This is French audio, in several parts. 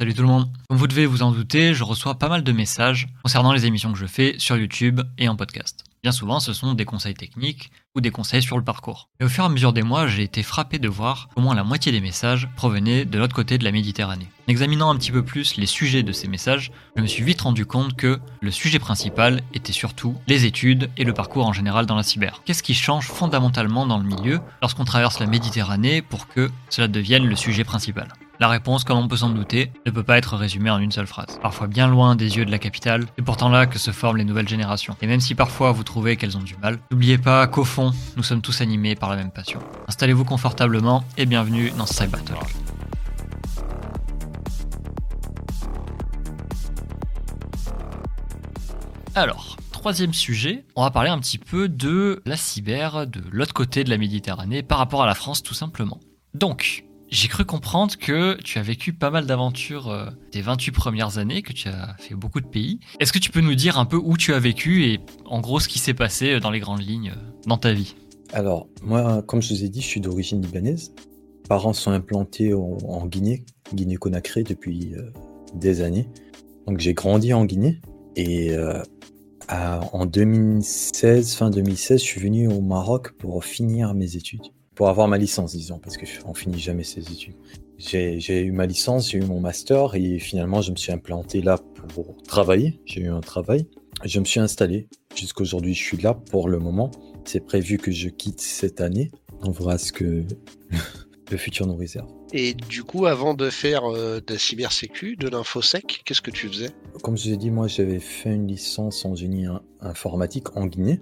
Salut tout le monde. Comme vous devez vous en douter, je reçois pas mal de messages concernant les émissions que je fais sur YouTube et en podcast. Bien souvent, ce sont des conseils techniques ou des conseils sur le parcours. Et au fur et à mesure des mois, j'ai été frappé de voir comment la moitié des messages provenaient de l'autre côté de la Méditerranée. En examinant un petit peu plus les sujets de ces messages, je me suis vite rendu compte que le sujet principal était surtout les études et le parcours en général dans la cyber. Qu'est-ce qui change fondamentalement dans le milieu lorsqu'on traverse la Méditerranée pour que cela devienne le sujet principal? La réponse, comme on peut s'en douter, ne peut pas être résumée en une seule phrase. Parfois bien loin des yeux de la capitale, c'est pourtant là que se forment les nouvelles générations. Et même si parfois vous trouvez qu'elles ont du mal, n'oubliez pas qu'au fond, nous sommes tous animés par la même passion. Installez-vous confortablement et bienvenue dans Cyber Battle. Alors, troisième sujet, on va parler un petit peu de la cyber de l'autre côté de la Méditerranée par rapport à la France tout simplement. Donc, j'ai cru comprendre que tu as vécu pas mal d'aventures euh, tes 28 premières années, que tu as fait beaucoup de pays. Est-ce que tu peux nous dire un peu où tu as vécu et en gros ce qui s'est passé euh, dans les grandes lignes euh, dans ta vie? Alors, moi, comme je vous ai dit, je suis d'origine libanaise. Mes parents sont implantés en, Guinée, Guinée-Conakry, depuis des années. Donc j'ai grandi en Guinée et en 2016, fin 2016, je suis venu au Maroc pour finir mes études pour avoir ma licence, disons, parce qu'on finit jamais ses études. J'ai eu ma licence, j'ai eu mon master et finalement je me suis implanté là pour travailler. J'ai eu un travail. Je me suis installé. Jusqu'aujourd'hui, je suis là pour le moment. C'est prévu que je quitte cette année. On verra ce que le futur nous réserve. Et du coup, avant de faire euh, de la cybersécu, de l'infosec, qu'est-ce que tu faisais? Comme je vous ai dit, moi j'avais fait une licence en génie informatique en Guinée.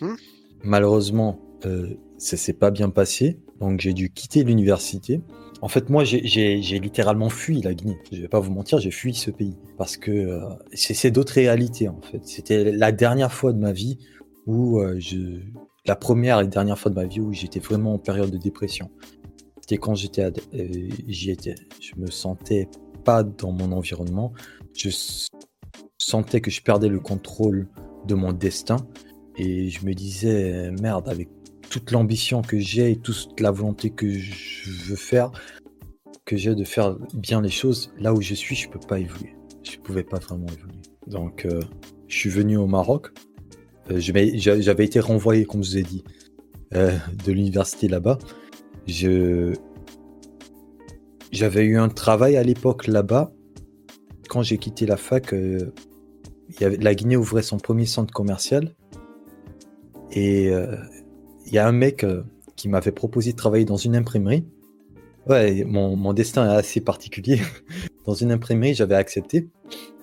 Mhm. Malheureusement, euh, ça s'est pas bien passé, donc j'ai dû quitter l'université. En fait, moi, j'ai littéralement fui la Guinée. Je vais pas vous mentir, j'ai fui ce pays parce que euh, c'est d'autres réalités en fait. C'était la dernière fois de ma vie où euh, je, la première et dernière fois de ma vie où j'étais vraiment en période de dépression. C'était quand j'étais, j'y étais. Je me sentais pas dans mon environnement. Je sentais que je perdais le contrôle de mon destin et je me disais merde avec toute l'ambition que j'ai et toute la volonté que je veux faire, que j'ai de faire bien les choses, là où je suis, je peux pas évoluer. Je pouvais pas vraiment évoluer. Donc, euh, je suis venu au Maroc. Euh, j'avais été renvoyé, comme je vous ai dit, euh, de l'université là-bas. J'avais eu un travail à l'époque là-bas. Quand j'ai quitté la fac, la Guinée ouvrait son premier centre commercial. Et il y a un mec euh, qui m'avait proposé de travailler dans une imprimerie. Ouais, mon, destin est assez particulier. dans une imprimerie, j'avais accepté.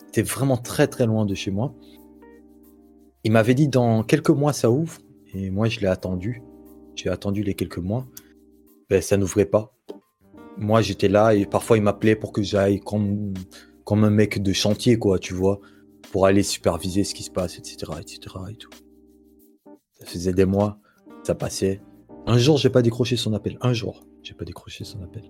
C'était vraiment très très loin de chez moi. Il m'avait dit dans quelques mois ça ouvre. Et moi, je l'ai attendu. J'ai attendu les quelques mois. Ben, ça n'ouvrait pas. Moi, j'étais là et parfois il m'appelait pour que j'aille comme, comme un mec de chantier, quoi, tu vois, pour aller superviser ce qui se passe, etc., etc. Et tout. Ça faisait des mois. Ça passait. Un jour, j'ai pas décroché son appel. Un jour, j'ai pas décroché son appel.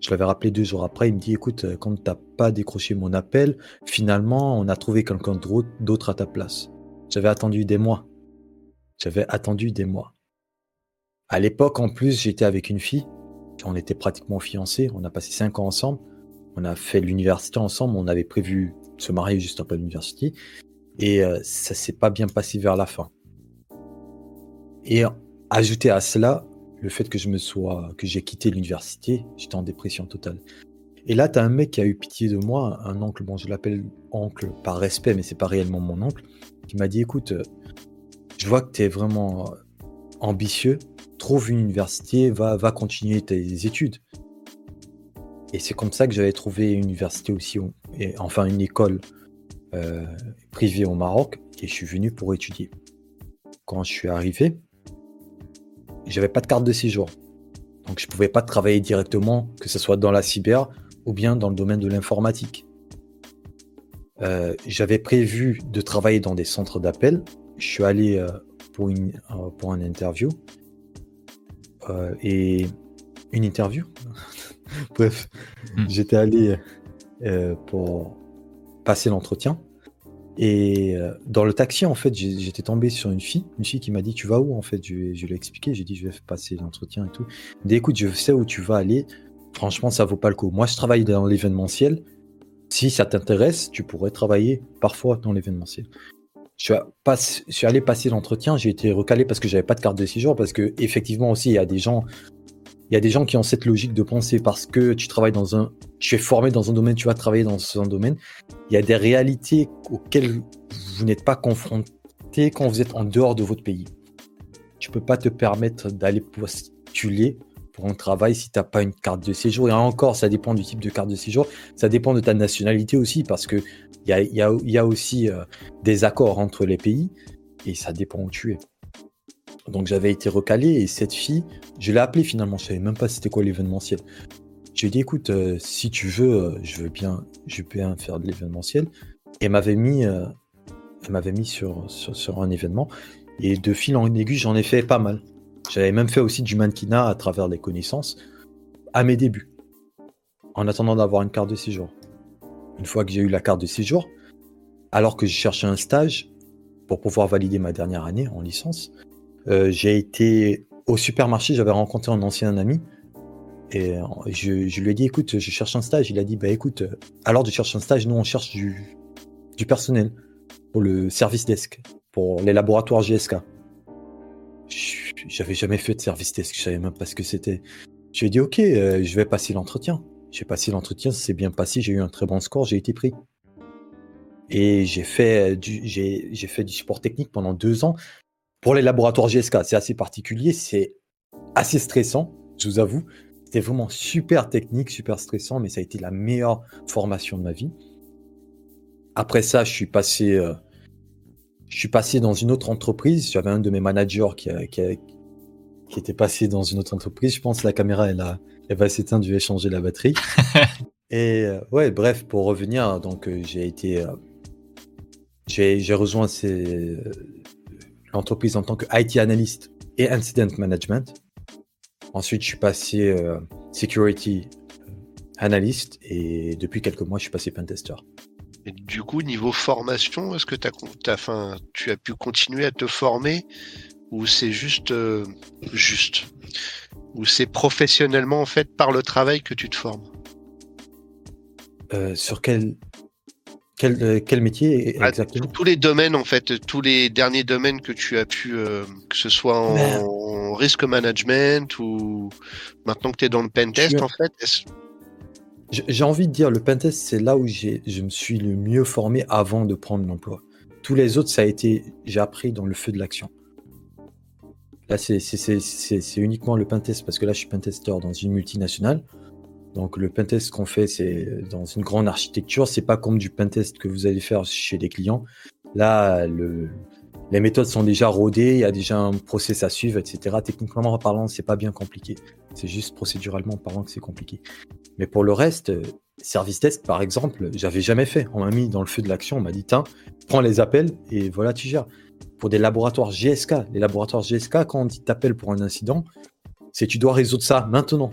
Je l'avais rappelé deux jours après. Il me dit écoute, euh, quand t'as pas décroché mon appel, finalement, on a trouvé quelqu'un d'autre à ta place. J'avais attendu des mois. J'avais attendu des mois. À l'époque, en plus, j'étais avec une fille. On était pratiquement fiancés. On a passé cinq ans ensemble. On a fait l'université ensemble. On avait prévu se marier juste après l'université. Et euh, ça s'est pas bien passé vers la fin. Et ajouter à cela le fait que je me sois, que j'ai quitté l'université, j'étais en dépression totale. Et là, tu as un mec qui a eu pitié de moi, un oncle, bon, je l'appelle oncle par respect, mais c'est pas réellement mon oncle, qui m'a dit écoute, euh, je vois que tu es vraiment euh, ambitieux, trouve une université, va, va continuer tes études. Et c'est comme ça que j'avais trouvé une université aussi, et, enfin une école euh, privée au Maroc, et je suis venu pour étudier. Quand je suis arrivé, j'avais pas de carte de séjour. Donc je pouvais pas travailler directement, que ce soit dans la cyber ou bien dans le domaine de l'informatique. Euh, j'avais prévu de travailler dans des centres d'appel. Je suis allé euh, pour, une, euh, pour un interview. et une interview? Bref, hmm. j'étais allé pour passer l'entretien. Et euh, dans le taxi, en fait, j'étais tombé sur une fille, une fille qui m'a dit Tu vas où En fait, je, je lui ai expliqué, j'ai dit Je vais passer l'entretien et tout. Elle dit Écoute, je sais où tu vas aller. franchement, ça vaut pas le coup. Moi, je travaille dans l'événementiel. Si ça t'intéresse, tu pourrais travailler parfois dans l'événementiel. Je je suis allé passer l'entretien, j'ai été recalé parce que j'avais pas de carte de séjour, parce que effectivement aussi, il y a des gens, il y a des gens qui ont cette logique de penser parce que tu travailles dans un, tu es formé dans un domaine, tu vas travailler dans un domaine. Il y a des réalités auxquelles vous n'êtes pas confronté quand vous êtes en dehors de votre pays. Tu peux pas te permettre d'aller postuler pour un travail si tu n'as pas une carte de séjour. Et encore, ça dépend du type de carte de séjour. Ça dépend de ta nationalité aussi, parce qu'il y a, y, a, aussi euh, des accords entre les pays, et ça dépend où tu es. Donc j'avais été recalé, et cette fille, je l'ai appelée finalement, je savais même pas c'était quoi l'événementiel. Je lui ai dit, écoute, euh, si tu veux, euh, je veux bien, je veux bien faire de l'événementiel. Et m'avait mis, elle m'avait mis sur, sur, sur un événement. Et de fil en aiguille, j'en ai fait pas mal. J'avais même fait aussi du mannequinat à travers les connaissances à mes débuts, en attendant d'avoir une carte de séjour. Une fois que j'ai eu la carte de séjour, alors que je cherchais un stage pour pouvoir valider ma dernière année en licence, euh, j'ai été au supermarché, j'avais rencontré un ancien ami et je, lui ai dit écoute, je cherche un stage. Il a dit bah écoute, alors de chercher un stage, nous on cherche du, personnel pour le service desk, pour les laboratoires GSK. J'avais jamais fait de service desk, je savais même pas ce que c'était. J'ai dit ok, euh, je vais passer l'entretien. J'ai passé l'entretien, c'est bien passé, j'ai eu un très bon score, j'ai été pris. Et j'ai fait du, j'ai, fait du support technique pendant deux ans. Pour les laboratoires GSK, c'est assez particulier, c'est assez stressant, je vous avoue. C'était vraiment super technique, super stressant, mais ça a été la meilleure formation de ma vie. Après ça, je suis passé euh, je suis passé dans une autre entreprise. J'avais un de mes managers qui, qui, était passé dans une autre entreprise. Je pense que la caméra, elle, a, elle va s'éteindre, je vais changer la batterie. Et euh, ouais, bref, pour revenir, donc euh, j'ai été. J'ai rejoint l'entreprise en tant que IT analyst et incident management. Ensuite, je suis passé security analyst et depuis quelques mois, je suis passé pentester du coup, niveau formation, est-ce que as, tu as pu continuer à te former ou c'est juste, euh, juste ou c'est professionnellement en fait par le travail que tu te formes? Euh, Sur quel quel, euh, quel métier ah, exactement Tous les domaines en fait, tous les derniers domaines que tu as pu, que ce soit en, risk management ou maintenant que tu es dans le pentest en fait. J'ai envie de dire, le pentest, c'est là où je me suis le mieux formé avant de prendre l'emploi. Tous les autres, ça a été, j'ai appris dans le feu de l'action. Là, c'est uniquement le pentest, parce que là, je suis pentester dans une multinationale. Donc, le pentest qu'on fait, c'est dans une grande architecture. C'est pas comme du pentest que vous allez faire chez des clients. Là, le, les méthodes sont déjà rodées, il y a déjà un process à suivre, etc. Techniquement parlant, c'est pas bien compliqué. C'est juste procéduralement parlant que c'est compliqué. Mais pour le reste, service test, par exemple, j'avais jamais fait. On m'a mis dans le feu de l'action, on m'a dit, tiens, prends les appels et voilà, tu gères. Pour des laboratoires GSK, les laboratoires GSK, quand on t'appelle pour un incident, c'est tu dois résoudre ça maintenant.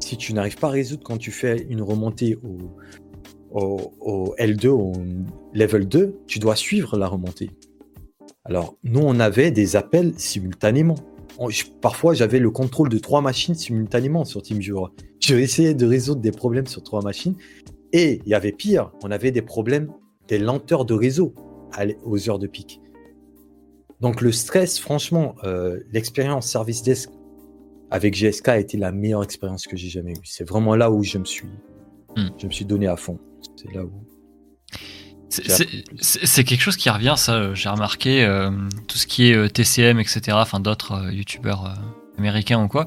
Si tu n'arrives pas à résoudre quand tu fais une remontée au, au, au L2, au level 2, tu dois suivre la remontée. Alors, nous, on avait des appels simultanément. parfois, j'avais le contrôle de trois machines simultanément sur TeamViewer. Je essayais de résoudre des problèmes sur trois machines. Et il y avait pire, on avait des problèmes, des lenteurs de réseau aux heures de pic. Donc le stress, franchement, euh, l'expérience service desk avec GSK a été la meilleure expérience que j'ai jamais eue. C'est vraiment là où je me suis, hmm. je me suis donné à fond. C'est là où. C'est quelque chose qui revient, ça, j'ai remarqué, euh, tout ce qui est euh, TCM, etc., enfin d'autres euh, youtubeurs américains ou quoi,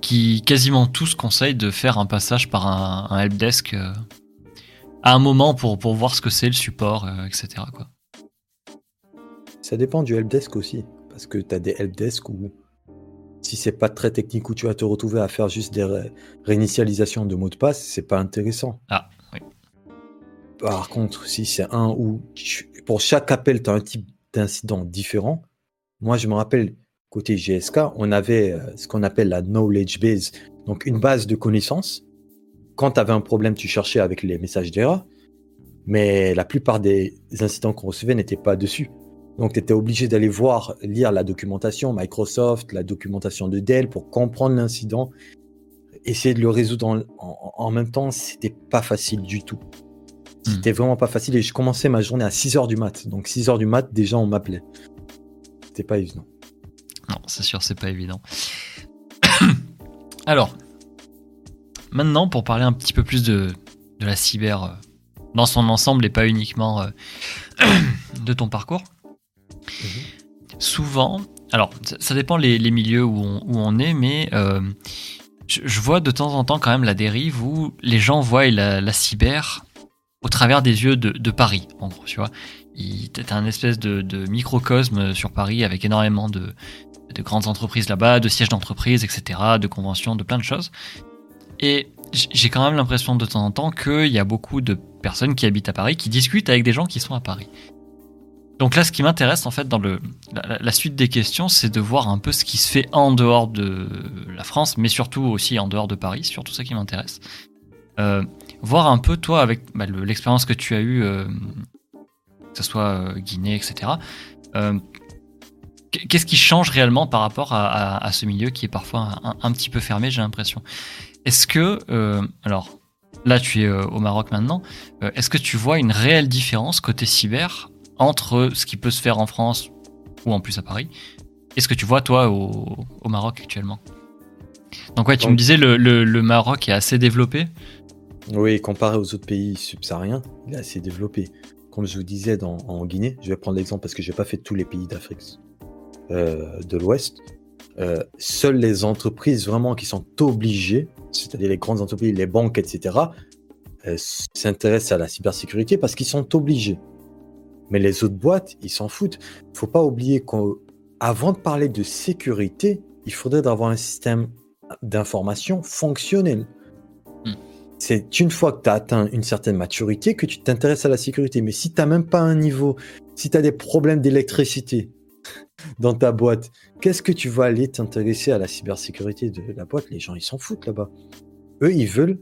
qui quasiment tous conseillent de faire un passage par un, helpdesk à un moment pour, pour voir ce que c'est le support, etc. Quoi. Ça dépend du helpdesk aussi, parce que tu as des helpdesk où si c'est pas très technique où tu vas te retrouver à faire juste des réinitialisations de mots de passe, c'est pas intéressant. Ah. Par contre, si c'est un où pour chaque appel, tu as un type d'incident différent. Moi, je me rappelle, côté GSK, on avait euh, ce qu'on appelle la knowledge base, donc une base de connaissances. Quand tu avais un problème, tu cherchais avec les messages d'erreur, mais la plupart des incidents qu'on recevait n'étaient pas dessus. Donc, tu étais obligé d'aller voir, lire la documentation Microsoft, la documentation de Dell pour comprendre l'incident essayer de le résoudre en, en- en même temps, c'était pas facile du tout. C'était vraiment pas facile et je commençais ma journée à 6h du mat. Donc 6h du mat, déjà on m'appelait. C'était pas évident. Non, c'est sûr, c'est pas évident. Alors, maintenant, pour parler un petit peu plus de, de la cyber euh, dans son ensemble et pas uniquement euh, de ton parcours, souvent, alors ça, dépend les, milieux où on, est, mais euh, je, vois de temps en temps quand même la dérive où les gens voient la, cyber au travers des yeux de, Paris, en gros, tu vois. T'as un espèce de, microcosme sur Paris avec énormément de, de grandes entreprises là-bas, de sièges d'entreprise, etc., de conventions, de plein de choses. Et j'ai quand même l'impression de temps en temps qu'il y a beaucoup de personnes qui habitent à Paris qui discutent avec des gens qui sont à Paris. Donc là, ce qui m'intéresse en fait dans le, la, suite des questions, c'est de voir un peu ce qui se fait en dehors de la France, mais surtout aussi en dehors de Paris, surtout ça qui m'intéresse. Euh, voir un peu toi avec bah, le- l'expérience que tu as eue, euh, que ce soit euh, Guinée, etc. qu- Qu'est-ce qui change réellement par rapport à, ce milieu qui est parfois un, petit peu fermé, j'ai l'impression? Est-ce que, alors là tu es au Maroc maintenant, est-ce que tu vois une réelle différence côté cyber entre ce qui peut se faire en France ou en plus à Paris et ce que tu vois toi au, au Maroc actuellement? Donc ouais, tu Donc- me disais le, le, le Maroc est assez développé. Oui, comparé aux autres pays subsahariens, il est assez développé. Comme je vous disais dans, en Guinée, je vais prendre l'exemple parce que j'ai pas fait tous les pays d'Afrique euh, de l'Ouest. Euh, seules les entreprises vraiment qui sont obligées, c'est-à-dire les grandes entreprises, les banques, etc., euh, s'intéressent à la cybersécurité parce qu'ils sont obligés. Mais les autres boîtes, ils s'en foutent. Faut pas oublier qu'avant de parler de sécurité, il faudrait avoir un système d'information fonctionnel. C'est une fois que tu as atteint une certaine maturité que tu t'intéresses à la sécurité. Mais si tu n'as même pas un niveau, si tu as des problèmes d'électricité dans ta boîte, qu'est-ce que tu vas aller t'intéresser à la cybersécurité de la boîte? Les gens, ils s'en foutent là-bas. Eux, ils veulent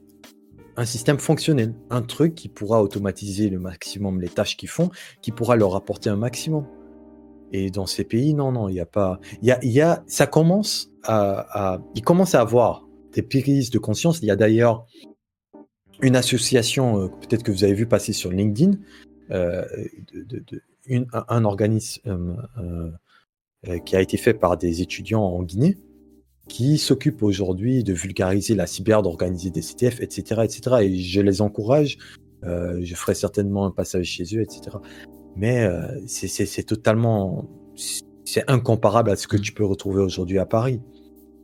un système fonctionnel, un truc qui pourra automatiser le maximum les tâches qu'ils font, qui pourra leur apporter un maximum. Et dans ces pays, non, non, il n'y a pas. Il y a, y a, ça commence à, à, à avoir des prises de conscience. Il y a d'ailleurs une association, euh, peut-être que vous avez vu passer sur LinkedIn, euh, un, organisme euh, qui a été fait par des étudiants en Guinée, qui s'occupe aujourd'hui de vulgariser la cyber, d'organiser des CTF, etc., etc. Et je les encourage. euh, je ferai certainement un passage chez eux, etc. Mais euh, c'est totalement, c'est incomparable à ce que tu peux retrouver aujourd'hui à Paris.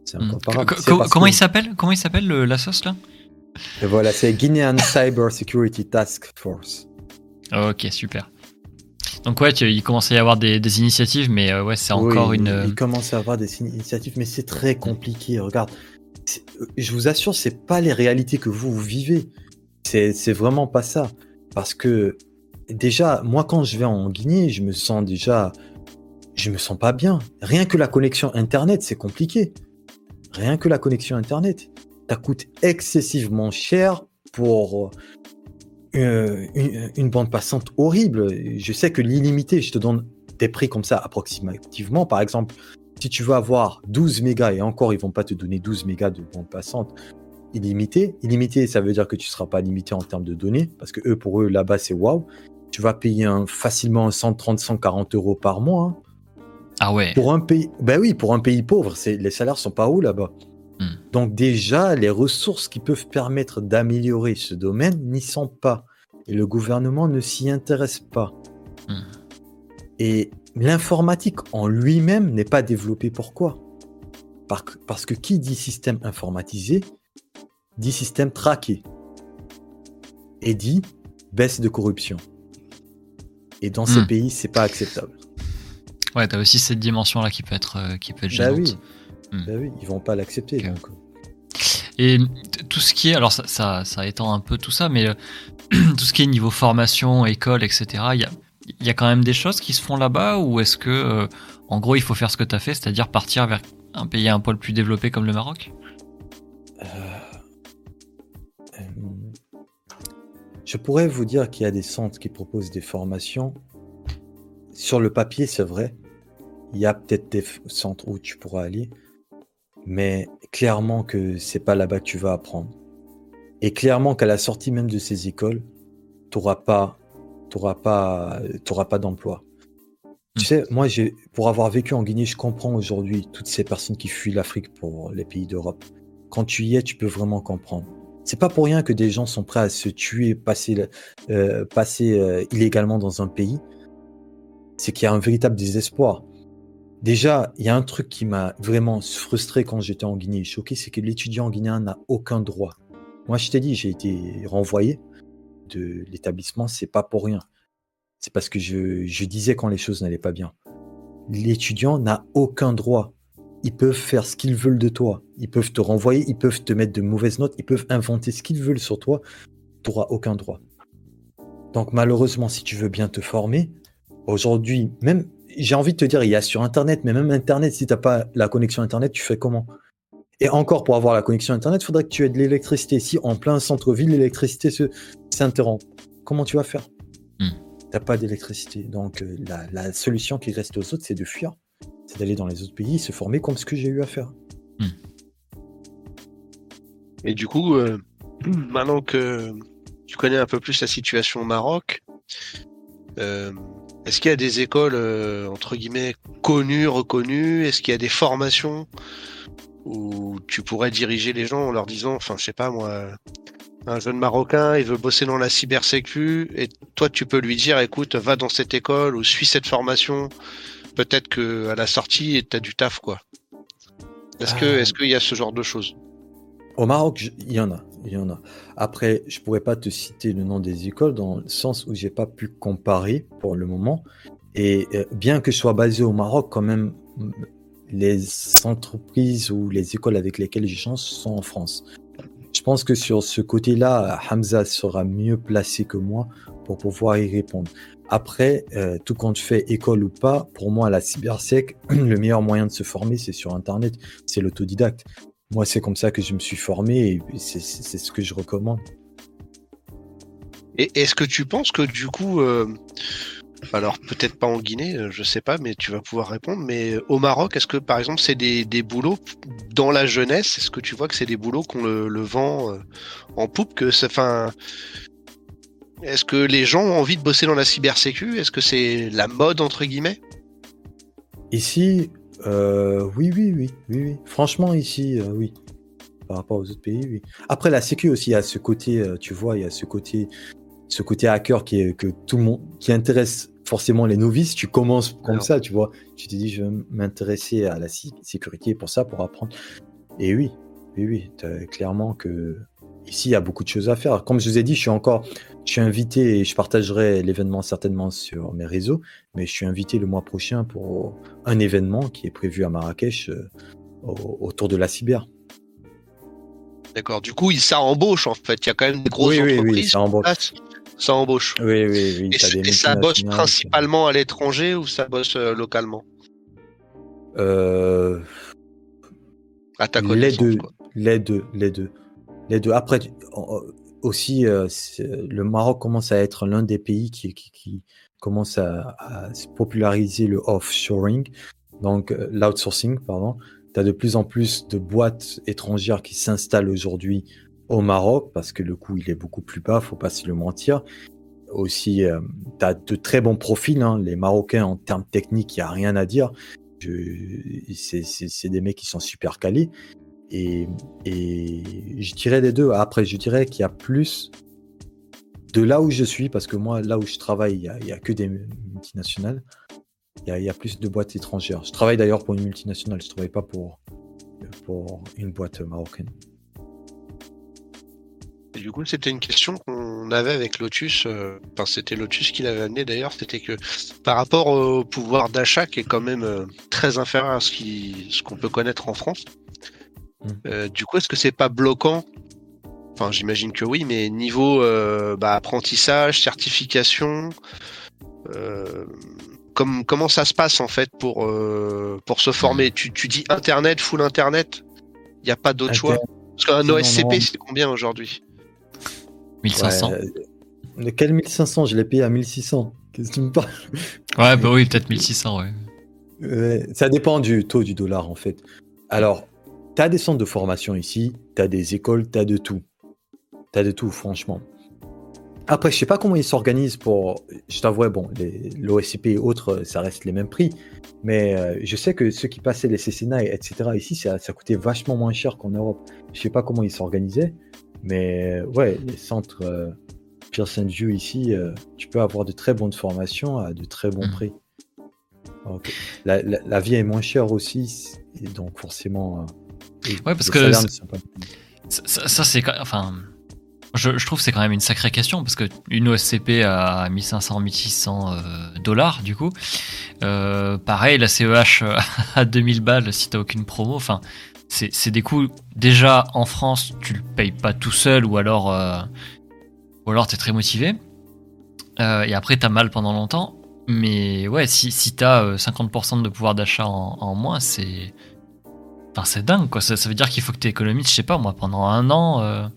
C'est incomparable. Mmh. Comment, que... il s'appelle? Comment il s'appelle la sauce là? Et voilà, c'est Guinean Cyber Security Task Force. Ok, super. Donc ouais, il commence à y avoir des, des initiatives, mais euh, ouais, c'est encore oui, une. Il commence à y avoir des initiatives, mais c'est très compliqué. Regarde, je vous assure, c'est pas les réalités que vous, vous vivez. C'est vraiment pas ça. Parce que déjà, moi, quand je vais en Guinée, je me sens déjà, je me sens pas bien. Rien que la connexion Internet, c'est compliqué. Rien que la connexion Internet ça coûte excessivement cher pour euh, une, une, bande passante horrible. Je sais que l'illimité, je te donne des prix comme ça approximativement. Par exemple, si tu veux avoir 12 mégas, et encore, ils vont pas te donner 12 mégas de bande passante illimitée. Illimité, ça veut dire que tu seras pas limité en termes de données, parce que eux, pour eux, là-bas, c'est waouh. Tu vas payer un, facilement 130, 140 euros par mois. Hein. Ah ouais. Pour un pays, ben oui, pour un pays pauvre, les salaires sont pas hauts là-bas. Hmm. Donc déjà, les ressources qui peuvent permettre d'améliorer ce domaine n'y sont pas. Et le gouvernement ne s'y intéresse pas. Hmm. Et l'informatique en lui-même n'est pas développée. Pourquoi? Parce que qui dit système informatisé dit système traqué. Et dit baisse de corruption. Et dans Hmm. ces pays, c'est pas acceptable. Ouais, t'as aussi cette dimension-là qui peut être, euh, qui peut être Bah oui. Hmm. Bah oui, ils vont pas l'accepter. Donc. Et tout ce qui est, alors ça, ça, ça étend un peu tout ça, mais euh, tout ce qui est niveau formation, école, etc., il y a, il y a quand même des choses qui se font là-bas ou est-ce que, euh, en gros, il faut faire ce que tu as fait, c'est-à-dire partir vers un pays un poil plus développé comme le Maroc? Euh, euh, Je pourrais vous dire qu'il y a des centres qui proposent des formations. Sur le papier, c'est vrai. Il y a peut-être des centres où tu pourras aller. Mais clairement que c'est pas là-bas que tu vas apprendre. Et clairement qu'à la sortie même de ces écoles, tu n'auras pas, t'auras pas, t'auras pas d'emploi. Tu Hmm. sais, moi, j'ai, pour avoir vécu en Guinée, je comprends aujourd'hui toutes ces personnes qui fuient l'Afrique pour les pays d'Europe. Quand tu y es, tu peux vraiment comprendre. C'est pas pour rien que des gens sont prêts à se tuer, passer, euh, passer euh, illégalement dans un pays. C'est qu'il y a un véritable désespoir. Déjà, il y a un truc qui m'a vraiment frustré quand j'étais en Guinée et choqué, c'est que l'étudiant guinéen n'a aucun droit. Moi, je t'ai dit, j'ai été renvoyé de l'établissement, c'est pas pour rien. C'est parce que je, je disais quand les choses n'allaient pas bien. L'étudiant n'a aucun droit. Ils peuvent faire ce qu'ils veulent de toi. Ils peuvent te renvoyer, ils peuvent te mettre de mauvaises notes, ils peuvent inventer ce qu'ils veulent sur toi. Tu n'auras aucun droit. Donc malheureusement, si tu veux bien te former, aujourd'hui, même, j'ai envie de te dire, il y a sur Internet, mais même Internet, si tu n'as pas la connexion Internet, tu fais comment? Et encore, pour avoir la connexion Internet, il faudrait que tu aies de l'électricité. Si en plein centre-ville, l'électricité s'interrompt, comment tu vas faire? Hmm. T'as pas d'électricité. Donc euh, la, la solution qui reste aux autres, c'est de fuir. C'est d'aller dans les autres pays, se former comme ce que j'ai eu à faire. Et du coup, euh, maintenant que tu connais un peu plus la situation au Maroc, euh, est-ce qu'il y a des écoles, euh, entre guillemets, connues, reconnues? Est-ce qu'il y a des formations où tu pourrais diriger les gens en leur disant, enfin, je sais pas moi, un jeune Marocain, il veut bosser dans la cybersécu, et toi, tu peux lui dire, écoute, va dans cette école ou suis cette formation. Peut-être que à la sortie, tu as du taf, quoi. Est-ce que, Ah. est-ce qu'il y a ce genre de choses? Au Maroc, il y en a, il y en a. Après, je pourrais pas te citer le nom des écoles dans le sens où j'ai pas pu comparer pour le moment. Et euh, bien que je sois basé au Maroc, quand même, les entreprises ou les écoles avec lesquelles j'échange sont en France. Je pense que sur ce côté-là, Hamza sera mieux placé que moi pour pouvoir y répondre. Après, euh, tout compte fait, école ou pas, pour moi, la cybersec, le meilleur moyen de se former, c'est sur Internet, c'est l'autodidacte. Moi, c'est comme ça que je me suis formé et c'est ce que je recommande. Et est-ce que tu penses que du coup, euh, alors peut-être pas en Guinée, euh, je sais pas, mais tu vas pouvoir répondre, mais au Maroc, est-ce que par exemple c'est des, des boulots dans la jeunesse Est-ce que tu vois que c'est des boulots qu'on le, le vend euh, en poupe que ça, enfin, Est-ce que les gens ont envie de bosser dans la cybersécu? Est-ce que c'est la mode entre guillemets? Ici, euh, oui, oui, oui, oui, oui. Franchement, ici, euh, oui. Par rapport aux autres pays, oui. Après, la sécu aussi, il y a ce côté, euh, tu vois, il y a ce côté, ce côté hacker qui est, que tout le monde, qui intéresse forcément les novices. Tu commences comme Alors. ça, tu vois. Tu te dis, je vais m'intéresser à la sé- sécurité pour ça, pour apprendre. Et oui, oui, oui, clairement que ici, il y a beaucoup de choses à faire. Comme je vous ai dit, je suis encore, je suis invité et je partagerai l'événement certainement sur mes réseaux, mais je suis invité le mois prochain pour un événement qui est prévu à Marrakech euh, au- autour de la cyber. D'accord. Du coup, ça embauche en fait. Il y a quand même des grosses oui, oui, entreprises. oui, ça embauche. ça embauche. Oui, oui, oui. Et, ça bosse principalement à l'étranger ou ça bosse euh, localement? Euh, À ta les deux, quoi. les deux, les deux, les deux. Après, aussi, euh, le Maroc commence à être l'un des pays qui, commence à, à se populariser le offshoring, donc euh, l'outsourcing, pardon. Tu as de plus en plus de boîtes étrangères qui s'installent aujourd'hui au Maroc parce que le coût il est beaucoup plus bas, faut pas se le mentir. Aussi, as de très bons profils. hein. Les Marocains, en termes techniques, il n'y a rien à dire. C'est des mecs qui sont super calés. Et, je dirais les deux. Après, je dirais qu'il y a plus de là où je suis, parce que moi, là où je travaille, il n'y a, que des multinationales. Il y a, plus de boîtes étrangères. Je travaille d'ailleurs pour une multinationale, je ne travaille pas pour, pour une boîte marocaine. Du coup, c'était une question qu'on avait avec Lotus. euh, Enfin, c'était Lotus qui l'avait amené d'ailleurs. C'était que par rapport au pouvoir d'achat, qui est quand même euh, très inférieur à ce qu'on peut connaître en France. Euh, du coup, est-ce que c'est pas bloquant? Enfin, j'imagine que oui, mais niveau euh, bah, apprentissage, certification, euh, comme, comment ça se passe en fait pour, euh, pour se former? Tu, tu dis Internet, full Internet? Il n'y a pas d'autre choix? Parce qu'un OSCP, c'est combien aujourd'hui? 1500. Ouais, euh, quel 1500 Je l'ai payé à 1600. Qu'est-ce que tu me parles? Ouais, bah oui, peut-être 1600, ouais. Ouais, ça dépend du taux du dollar en fait. Alors, T'as des centres de formation ici, t'as des écoles, t'as de tout. T'as de tout, franchement. Après, je sais pas comment ils s'organisent pour. Je t'avoue, bon, l'OSCP et autres, ça reste les mêmes prix. Mais euh, je sais que ceux qui passaient les CCNA, etc., ici, ça, ça coûtait vachement moins cher qu'en Europe. Je sais pas comment ils s'organisaient. Mais ouais, les centres euh, Pearson View ici, euh, tu peux avoir de très bonnes formations à de très bons mmh. prix. La, vie est moins chère aussi, et donc forcément. Euh, ouais, parce que ça, ça c'est enfin je, trouve que c'est quand même une sacrée question parce que une OSCP à 1500, 1600 euh, dollars du coup. Euh, pareil, la CEH à 2000 balles si t'as aucune promo. Enfin, c'est des coûts. Déjà en France, tu le payes pas tout seul ou alors, euh, ou alors t'es très motivé. et après t'as mal pendant longtemps. Mais ouais, si, si t'as 50% de pouvoir d'achat en, moins, c'est. Enfin, c'est dingue quoi. Ça, ça veut dire qu'il faut que tu économises, je sais pas moi, pendant un an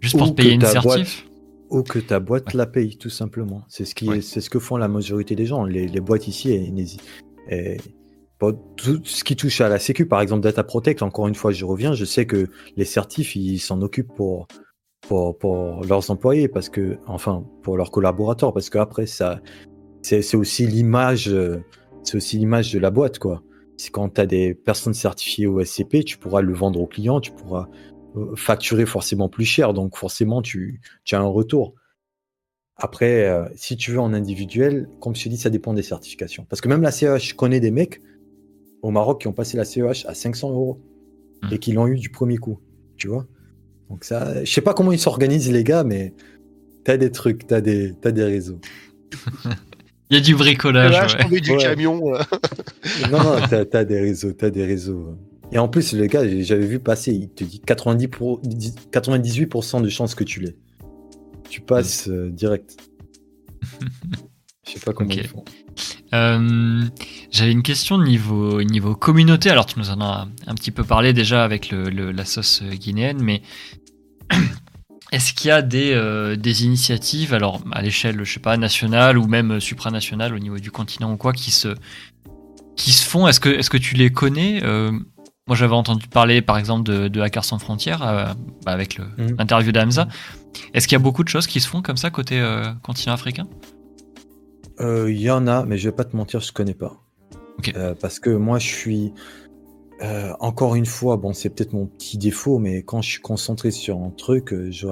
Juste pour payer une certif Ou que ta boîte la paye, tout simplement. C'est ce, qui c'est ce que font la majorité des gens. Les, boîtes ici, et, tout ce qui touche à la sécu, par exemple Data Protect, encore une fois, je reviens, je sais que les certifs, ils s'en occupent pour, pour, pour, leurs employés, parce que, enfin, pour leurs collaborateurs, parce qu'après, ça, c'est, aussi l'image, c'est aussi l'image de la boîte, quoi. C'est quand tu as des personnes certifiées au SCP, tu pourras le vendre aux clients, tu pourras facturer forcément plus cher, donc forcément tu, as un retour. Après, euh, si tu veux en individuel, comme je te dis, ça dépend des certifications. Parce que même la CEH, je connais des mecs au Maroc qui ont passé la CEH à 500 euros mmh. et qui l'ont eu du premier coup, tu vois. Donc ça, je sais pas comment ils s'organisent les gars, mais t'as des trucs, t'as des, as des réseaux. Il y a du bricolage. Ouais. du camion. non, non, t'as as des réseaux, t'as des réseaux. Et en plus, le gars, j'avais vu passer, il te dit 90 pour, 98% de chances que tu l'aies. Tu passes euh, direct. Je sais pas comment ils font. Euh, j'avais une question niveau, niveau communauté. Alors, tu nous en as un petit peu parlé déjà avec le, la sauce guinéenne, mais est-ce qu'il y a des, euh, des initiatives, alors à l'échelle, je sais pas, nationale ou même supranationale au niveau du continent ou quoi, qui se, qui se font? Est-ce que, est que tu les connais? Moi, j'avais entendu parler, par exemple, de, de Hackers sans frontières euh, bah, avec mhm. l'interview d'Amza. Est-ce qu'il y a beaucoup de choses qui se font comme ça côté euh, continent africain? Euh, Il y en a, mais je vais pas te mentir, je connais pas. parce que moi, je suis encore une fois, bon, c'est peut-être mon petit défaut, mais quand je suis concentré sur un truc, je,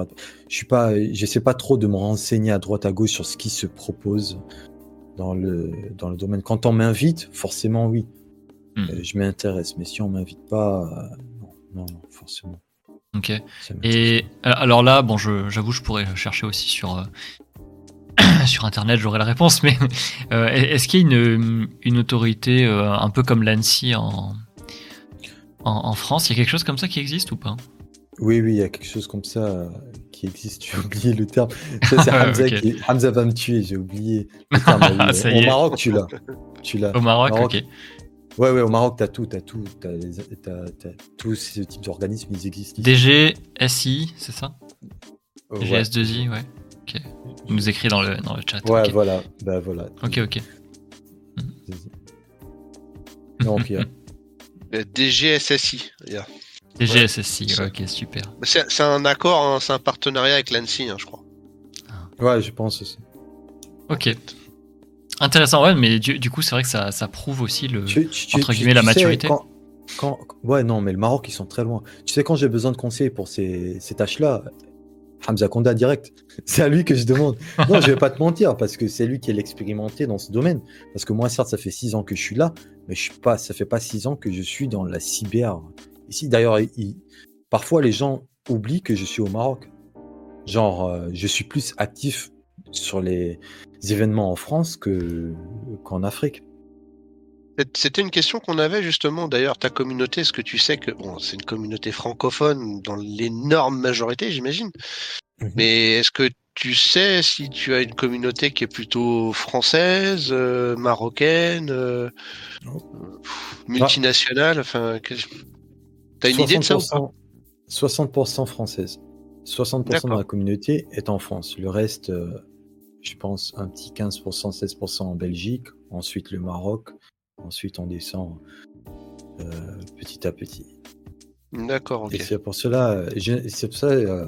je suis pas, j'essaie pas trop de me renseigner à droite à gauche sur ce qui se propose dans le dans le domaine. Quand on m'invite, forcément, oui. Hmm. Euh, je m'intéresse, mais si on m'invite pas, euh, non, non, forcément. Ok. Et alors là, bon, j'avoue, je, pourrais chercher aussi sur, euh, sur Internet, j'aurai la réponse, mais est-ce qu'il y a une, une autorité un peu comme l'ANSI en, en, France Il y a quelque chose comme ça qui existe ou pas? Oui, oui, il y a quelque chose comme ça qui existe. J'ai oublié le terme. c'est Hamza, qui... Hamza va me tuer, j'ai oublié le terme. Au Maroc, tu l'as. Tu l'as. Au Maroc, ok. Ouais, ouais, au Maroc, t'as tout, t'as tout, t'as, tous ces types d'organismes, ils existent. DG, SI, c'est ça? Euh, DGS2I, ouais. Ok. Il nous écrit dans le, dans le chat. Ouais, voilà, bah voilà. Ok, ok. Non, ok. DGSSI, yeah. DGSSI, ok, super. C'est, un accord, hein, c'est un partenariat avec l'ANSI, hein, je crois. Ouais, je pense aussi. Ok. Intéressant, ouais, mais du, coup, c'est vrai que ça, ça, prouve aussi le, entre guillemets, la maturité. Quand, ouais, non, mais le Maroc, ils sont très loin. Tu sais, quand j'ai besoin de conseils pour ces, ces tâches-là, Hamza Konda direct. C'est à lui que je demande. Non, je vais pas te mentir, parce que c'est lui qui est l'expérimenté dans ce domaine. Parce que moi, certes, ça fait six ans que je suis là, mais je suis pas, ça fait pas six ans que je suis dans la cyber. Ici, d'ailleurs, parfois, les gens oublient que je suis au Maroc. Genre, euh, je suis plus actif sur les événements en France que qu'en Afrique. C'était une question qu'on avait justement. D'ailleurs, ta communauté, est-ce que tu sais que bon, c'est une communauté francophone dans l'énorme majorité, j'imagine. Mhm. Mais est-ce que tu sais si tu as une communauté qui est plutôt française, euh, marocaine, euh, multinationale Enfin, t'as une idée de ça 60% française. 60% de la communauté est en France. Le reste, euh, je pense, un petit 15%, 16% en Belgique, ensuite le Maroc, ensuite on descend euh, petit à petit. D'accord, ok. Et c'est pour cela, euh, c'est pour ça, euh,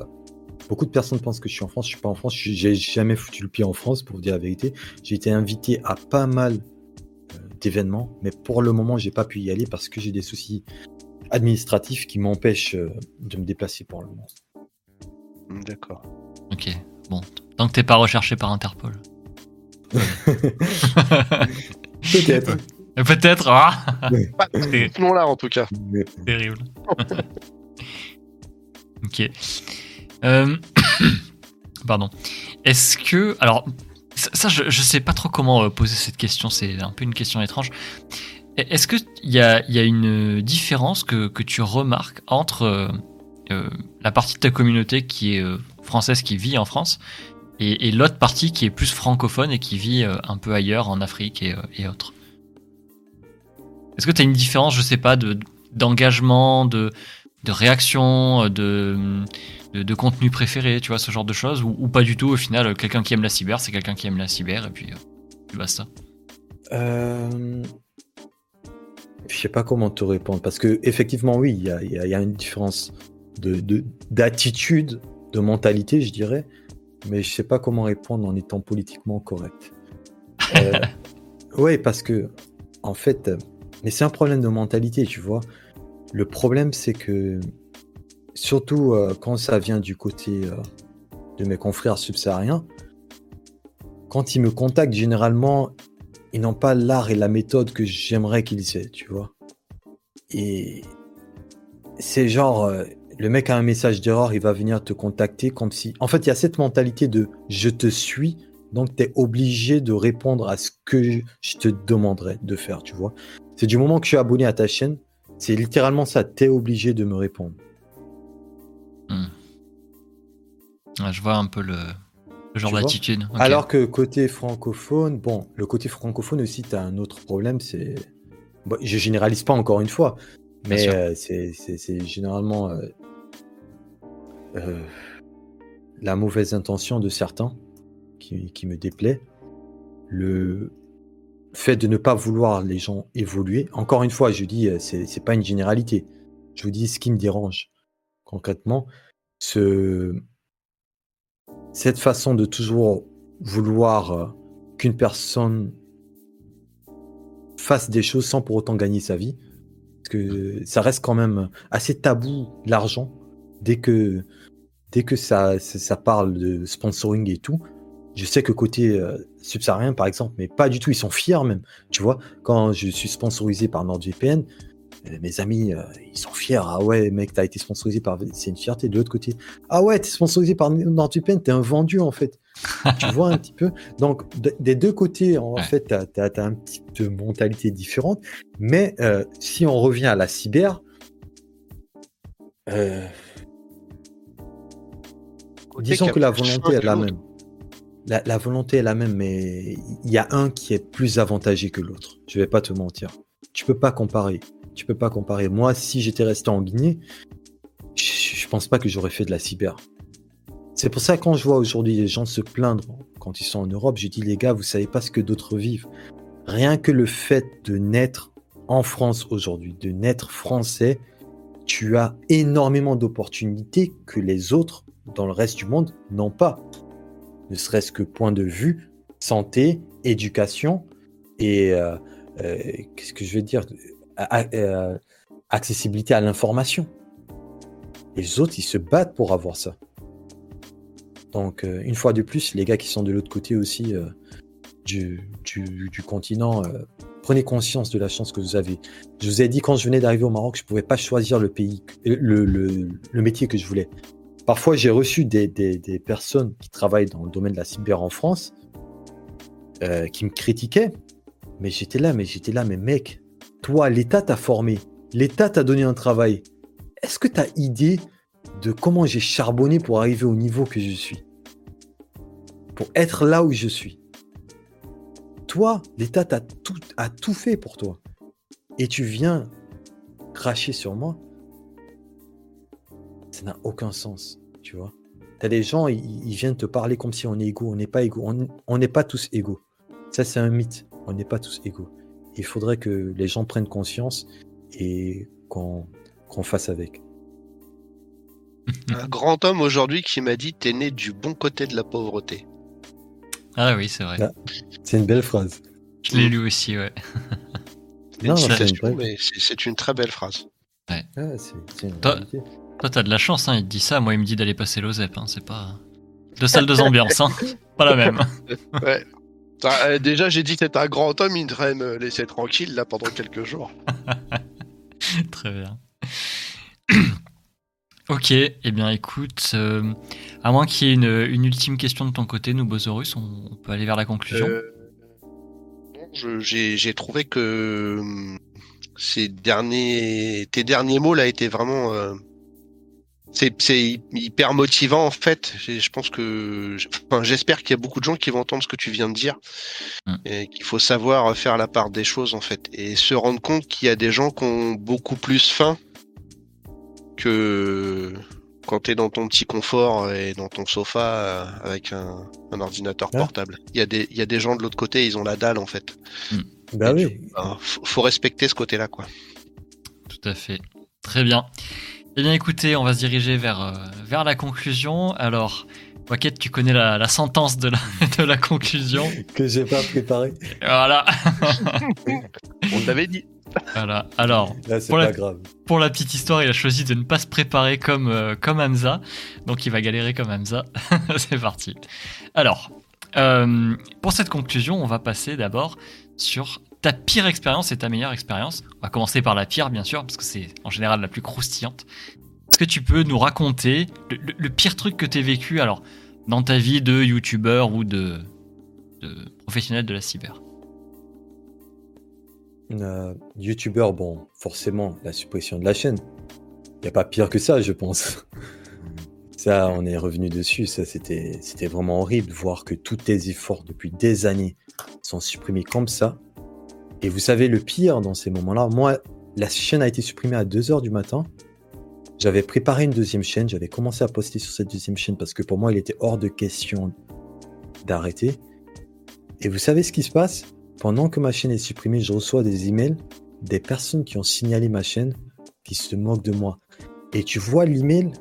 beaucoup de personnes pensent que je suis en France. Je suis pas en France. J'ai jamais foutu le pied en France, pour vous dire la vérité. J'ai été invité à pas mal d'événements, mais pour le moment, j'ai pas pu y aller parce que j'ai des soucis administratifs qui m'empêchent de me déplacer pour le moment. D'accord. Ok, bon. Tant que t'es pas recherché par Interpol. Peut-être. Peut-être, ah Pas C'est non là en tout cas. terrible. ok. Euh, Pardon. Est-ce que. Alors, ça, ça, je, je sais pas trop comment euh, poser cette question, c'est un peu une question étrange. E- Est-ce qu'il y a, il y a une différence que, que tu remarques entre euh, la partie de ta communauté qui est euh, française, qui vit en France, et, et l'autre partie qui est plus francophone et qui vit euh, un peu ailleurs, en Afrique et, et autres? Est-ce que tu as une différence, je sais pas, de d'engagement, de, de réaction, de, de, de contenu préféré, tu vois, ce genre de choses, ou, ou pas du tout, au final, euh, quelqu'un qui aime la cyber, c'est quelqu'un qui aime la cyber, et puis, euh, basta. Euh, Je sais pas comment te répondre parce que effectivement oui, il y a, y y une différence de de- d'attitude, de, mentalité, je dirais, mais je sais pas comment répondre en étant politiquement correct. Euh, ouais, parce que en fait, mais c'est un problème de mentalité, tu vois. Le problème, c'est que surtout euh, quand ça vient du côté euh, de mes confrères subsahariens, quand ils me contactent, généralement, ils n'ont pas l'art et la méthode que j'aimerais qu'ils aient, tu vois. Et c'est genre, euh, le mec a un message d'erreur, il va venir te contacter comme si... En fait, il y a cette mentalité de je te suis, donc tu es obligé de répondre à ce que je te demanderais de faire, tu vois. C'est du moment que je suis abonné à ta chaîne, c'est littéralement ça, tu es obligé de me répondre. Ouais, je vois un peu le, le genre d'attitude. Alors que côté francophone, bon, le côté francophone aussi, tu as un autre problème, c'est. Bon, je généralise pas encore une fois, mais euh, c'est généralement euh, euh, la mauvaise intention de certains qui, qui me déplaît. Le fait de ne pas vouloir les gens évoluer. Encore une fois, je dis, euh, c'est c'est pas une généralité. Je vous dis ce qui me dérange concrètement. Ce, cette façon de toujours vouloir euh, qu'une personne fasse des choses sans pour autant gagner sa vie. Parce que ça reste quand même assez tabou, l'argent. Dès que, dès que ça, ça, ça parle de sponsoring et tout, je sais que côté euh, subsaharien, par exemple, mais pas du tout, ils sont fiers même. Tu vois, quand je suis sponsorisé par NordVPN, euh, mes amis, euh, ils sont fiers. Ah ouais, mec, t'as été sponsorisé par. C'est une fierté. De l'autre côté, ah ouais, t'es sponsorisé par NordVPN, t'es un vendu en fait. tu vois un petit peu. Donc, de- des deux côtés, en Ouais. fait, t'as as, un petit peu de mentalité différente. Mais euh, si on revient à la cyber, euh, disons que la volonté est la même. La, volonté est la même, mais il y a un qui est plus avantagé que l'autre. Je vais pas te mentir. Tu peux pas comparer. Tu peux pas comparer. Moi, si j'étais resté en Guinée, je, je pense pas que j'aurais fait de la cyber. C'est pour ça que quand je vois aujourd'hui les gens se plaindre quand ils sont en Europe, je dis les gars, vous savez pas ce que d'autres vivent. Rien que le fait de naître en France aujourd'hui, de naître français, tu as énormément d'opportunités que les autres dans le reste du monde n'ont pas. Ne serait-ce que point de vue, santé, éducation et euh, euh, qu'est-ce que je vais dire euh, accessibilité à l'information. Les autres, ils se battent pour avoir ça. Donc, une fois de plus, les gars qui sont de l'autre côté aussi du, du- continent, prenez conscience de la chance que vous avez. Je vous ai dit quand je venais d'arriver au Maroc, je ne pouvais pas choisir le pays, le- le métier que je voulais. Parfois, j'ai reçu des, des- personnes qui travaillent dans le domaine de la cyber en France euh, qui me critiquaient. Mais j'étais là, mais j'étais là, mais mec, toi, l'État t'a formé, l'État t'a donné un travail. Est-ce que tu as idée de comment j'ai charbonné pour arriver au niveau que je suis? Pour être là où je suis Toi, l'État t'a a tout fait pour toi. Et tu viens cracher sur moi? Ça n'a aucun sens, tu vois. T'as des gens, ils, ils viennent te parler comme si on est égaux. On n'est pas égaux. On- n'est pas tous égaux. Ça, c'est un mythe. On n'est pas tous égaux. Il faudrait que les gens prennent conscience et qu'on fasse avec. Un grand homme aujourd'hui qui m'a dit T'es né du bon côté de la pauvreté. Ah oui, c'est vrai. Ah. C'est une belle phrase. Je l'ai lu aussi, ouais. C'est Non, une très belle phrase. Ah, une Toi-. Toi, t'as de la chance, hein, il te dit ça. Moi, il me dit d'aller passer l'OSEP. Hein, c'est pas. Deux salles, deux ambiances, hein. Pas la même. Ouais. Euh, déjà, j'ai dit que t'étais un grand homme, il devrait me laisser tranquille là pendant quelques jours. Très bien. ok, eh bien écoute, euh, à moins qu'il y ait une, une ultime question de ton côté, nous Bosorus, on, on peut aller vers la conclusion. Euh, J'ai trouvé que hum, ces derniers, tes derniers mots là étaient vraiment. C'est c'est hy- hyper motivant en fait. Je pense que, enfin, j'espère qu'il y a beaucoup de gens qui vont entendre ce que tu viens de dire Mm. et qu'il faut savoir faire la part des choses en fait et se rendre compte qu'il y a des gens qui ont beaucoup plus faim que quand tu es dans ton petit confort et dans ton sofa euh, avec un, un ordinateur portable. Il y, a des- il y a des gens de l'autre côté, ils ont la dalle en fait. Bah Et oui. ben, faut respecter ce côté-là quoi. Tout à fait. Très bien. Eh bien écoutez, on va se diriger vers, euh, vers la conclusion. Alors, Wacket, tu connais la, la sentence de la, de la conclusion. Que j'ai pas préparé. Voilà. On l'avait dit. voilà. Alors, Là, c'est Pour pas la- grave. Pour la petite histoire, il a choisi de ne pas se préparer comme, euh, comme Hamza. Donc il va galérer comme Hamza. C'est parti. Alors, euh, pour cette conclusion, on va passer d'abord sur ta pire expérience et ta meilleure expérience. On va commencer par la pire, bien sûr, parce que c'est en général la plus croustillante. Est-ce que tu peux nous raconter le, le- le pire truc que tu as vécu alors, dans ta vie de youtubeur ou de, de professionnel de la cyber? Euh, YouTubeur, bon, forcément, la suppression de la chaîne. Il n'y a pas pire que ça, je pense. Ça, on est revenu dessus. Ça, c'était c'était vraiment horrible. Voir que tous tes efforts depuis des années sont supprimés comme ça. Et vous savez, le pire dans ces moments-là, moi, la chaîne a été supprimée à 2h du matin. J'avais préparé une deuxième chaîne. J'avais commencé à poster sur cette deuxième chaîne parce que pour moi, il était hors de question d'arrêter. Et vous savez ce qui se passe? Pendant que ma chaîne est supprimée, je reçois des emails des personnes qui ont signalé ma chaîne, qui se moquent de moi. Et tu vois l'email,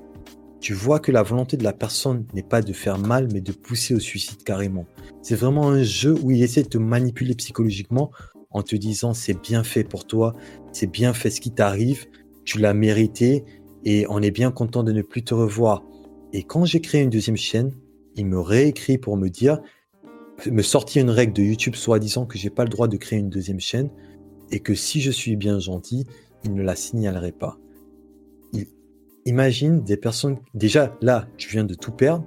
tu vois que la volonté de la personne n'est pas de faire mal, mais de pousser au suicide carrément. C'est vraiment un jeu où il essaie de te manipuler psychologiquement en te disant c'est bien fait pour toi, c'est bien fait ce qui t'arrive, tu l'as mérité et on est bien content de ne plus te revoir. Et quand j'ai créé une deuxième chaîne, il me réécrit pour me dire me sortir une règle de YouTube soi-disant que j'ai pas le droit de créer une deuxième chaîne et que si je suis bien gentil, il ne la signalerait pas. Il- Imagine des personnes. Déjà, là, tu viens de tout perdre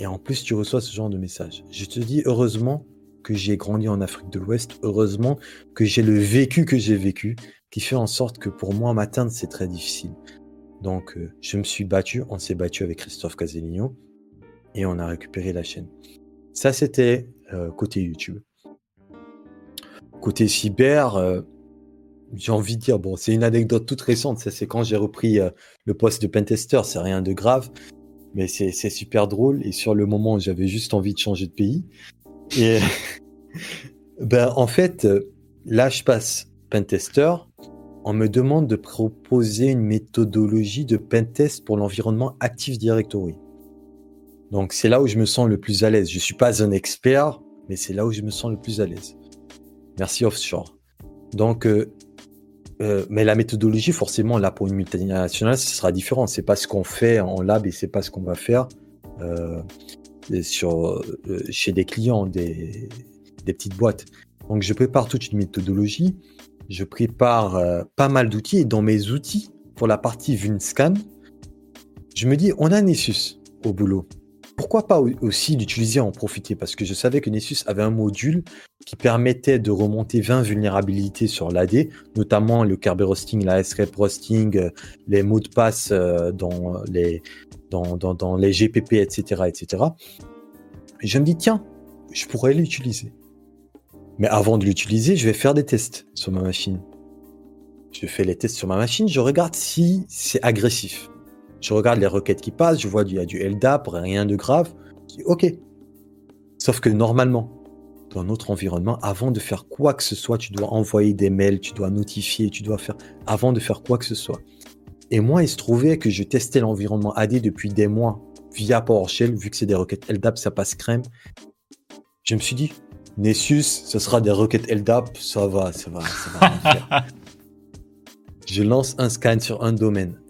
et en plus, tu reçois ce genre de message. Je te dis heureusement que j'ai grandi en Afrique de l'Ouest, heureusement que j'ai le vécu que j'ai vécu, qui fait en sorte que pour moi, m'atteindre, c'est très difficile. Donc, euh, je me suis battu, on s'est battu avec Christophe Caseligno et on a récupéré la chaîne. Ça, c'était euh, côté YouTube. Côté cyber, euh, j'ai envie de dire, bon, c'est une anecdote toute récente. Ça, c'est quand j'ai repris le poste de pentester. C'est rien de grave, mais c'est super drôle. Et sur le moment, j'avais juste envie de changer de pays. Ben, en fait, euh, là, je passe pentester. On me demande de proposer une méthodologie de pentest pour l'environnement Active Directory. Donc c'est là où je me sens le plus à l'aise. Je suis pas un expert, mais c'est là où je me sens le plus à l'aise. Merci offshore. Donc, euh, euh, mais la méthodologie, forcément, là pour une multinationale, ce sera différent. C'est pas ce qu'on fait en lab et c'est pas ce qu'on va faire sur euh, chez des clients, des, petites boîtes. Donc je prépare toute une méthodologie. Je prépare euh, pas mal d'outils et dans mes outils pour la partie VunScan, je me dis on a Nessus au boulot pourquoi pas aussi l'utiliser en profiter? Parce que je savais que Nessus avait un module qui permettait de remonter 20 vulnérabilités sur l'AD, notamment le Kerberos roasting, la SREP roasting, euh, les mots de passe dans les, dans, les GPP, etc., etc. Et je me dis, tiens, je pourrais l'utiliser. Mais avant de l'utiliser, je vais faire des tests sur ma machine. Je fais les tests sur ma machine, je regarde si c'est agressif. Je regarde les requêtes qui passent, je vois qu'il y a du LDAP, rien de grave. OK. Sauf que normalement, dans notre environnement, avant de faire quoi que ce soit, tu dois envoyer des mails, tu dois notifier, tu dois faire avant de faire quoi que ce soit. Et moi, il se trouvait que je testais l'environnement AD depuis des mois via PowerShell, vu que c'est des requêtes LDAP, ça passe crème. Je me suis dit, Nessus, ce sera des requêtes LDAP, ça va, ça va, ça va rien faire. Je lance un scan sur un domaine.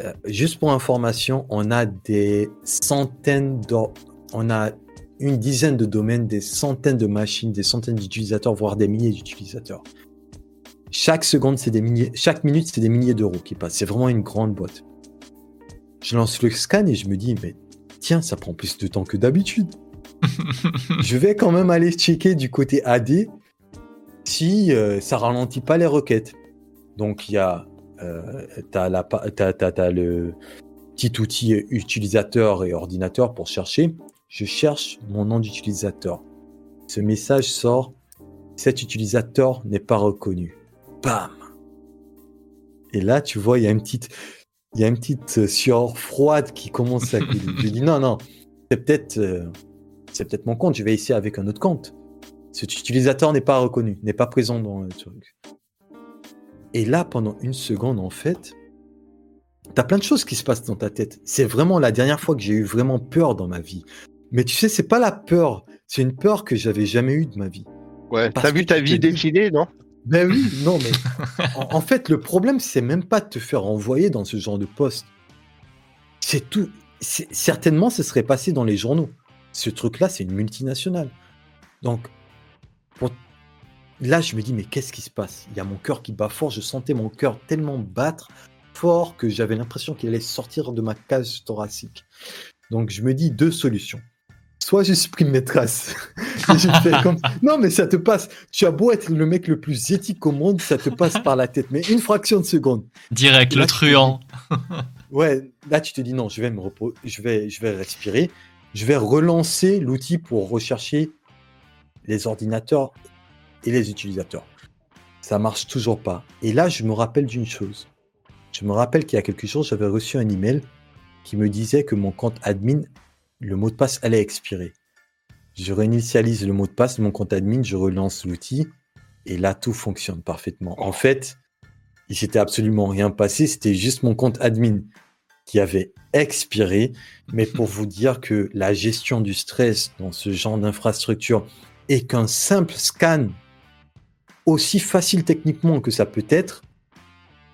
Euh, juste pour information, on a des centaines de, on a une dizaine de domaines, des centaines de machines, des centaines d'utilisateurs, voire des milliers d'utilisateurs. Chaque seconde, c'est des milliers, chaque minute, c'est des milliers d'euros qui passent. C'est vraiment une grande boîte. Je lance le scan et je me dis, mais tiens, ça prend plus de temps que d'habitude. je vais quand même aller checker du côté AD si euh, ça ralentit pas les requêtes. Donc il y a, euh, t'as, la, t'as le petit outil utilisateur et ordinateur pour chercher. Je cherche mon nom d'utilisateur. Ce message sort. Cet utilisateur n'est pas reconnu. Bam. Et là, tu vois, il y a une petite, il y a une petite sueur froide qui commence à couler. je dis non, non, c'est peut-être, euh, c'est peut-être mon compte. Je vais essayer avec un autre compte. Cet utilisateur n'est pas reconnu, n'est pas présent dans le truc. Et là, pendant une seconde, en fait, t'as plein de choses qui se passent dans ta tête. C'est vraiment la dernière fois que j'ai eu vraiment peur dans ma vie. Mais tu sais, c'est pas la peur, c'est une peur que j'avais jamais eue de ma vie. Ouais, t'as vu ta vie défiler, non? Ben oui, non, mais en, fait, le problème, c'est même pas de te faire envoyer dans ce genre de poste. C'est tout. Certainement, ce serait passé dans les journaux. Ce truc-là, c'est une multinationale. Donc, là, je me dis, mais qu'est-ce qui se passe? Il y a mon cœur qui bat fort. Je sentais mon cœur tellement battre fort que j'avais l'impression qu'il allait sortir de ma cage thoracique. Donc, je me dis deux solutions. Soit je supprime mes traces. comme... Non, mais ça te passe. Tu as beau être le mec le plus éthique au monde, ça te passe par la tête. Mais une fraction de seconde. Direct, le truand. ouais, là, tu te dis non, je vais me repos... je vais, je vais respirer. Je vais relancer l'outil pour rechercher les ordinateurs et les utilisateurs. Ça marche toujours pas. Et là, je me rappelle d'une chose. Je me rappelle qu'il y a quelques jours, j'avais reçu un email qui me disait que mon compte admin, le mot de passe allait expirer. Je réinitialise le mot de passe de mon compte admin, je relance l'outil et là, tout fonctionne parfaitement. En fait, il s'était absolument rien passé, c'était juste mon compte admin qui avait expiré. Mais pour vous dire que la gestion du stress dans ce genre d'infrastructure et qu'un simple scan aussi facile techniquement que ça peut être,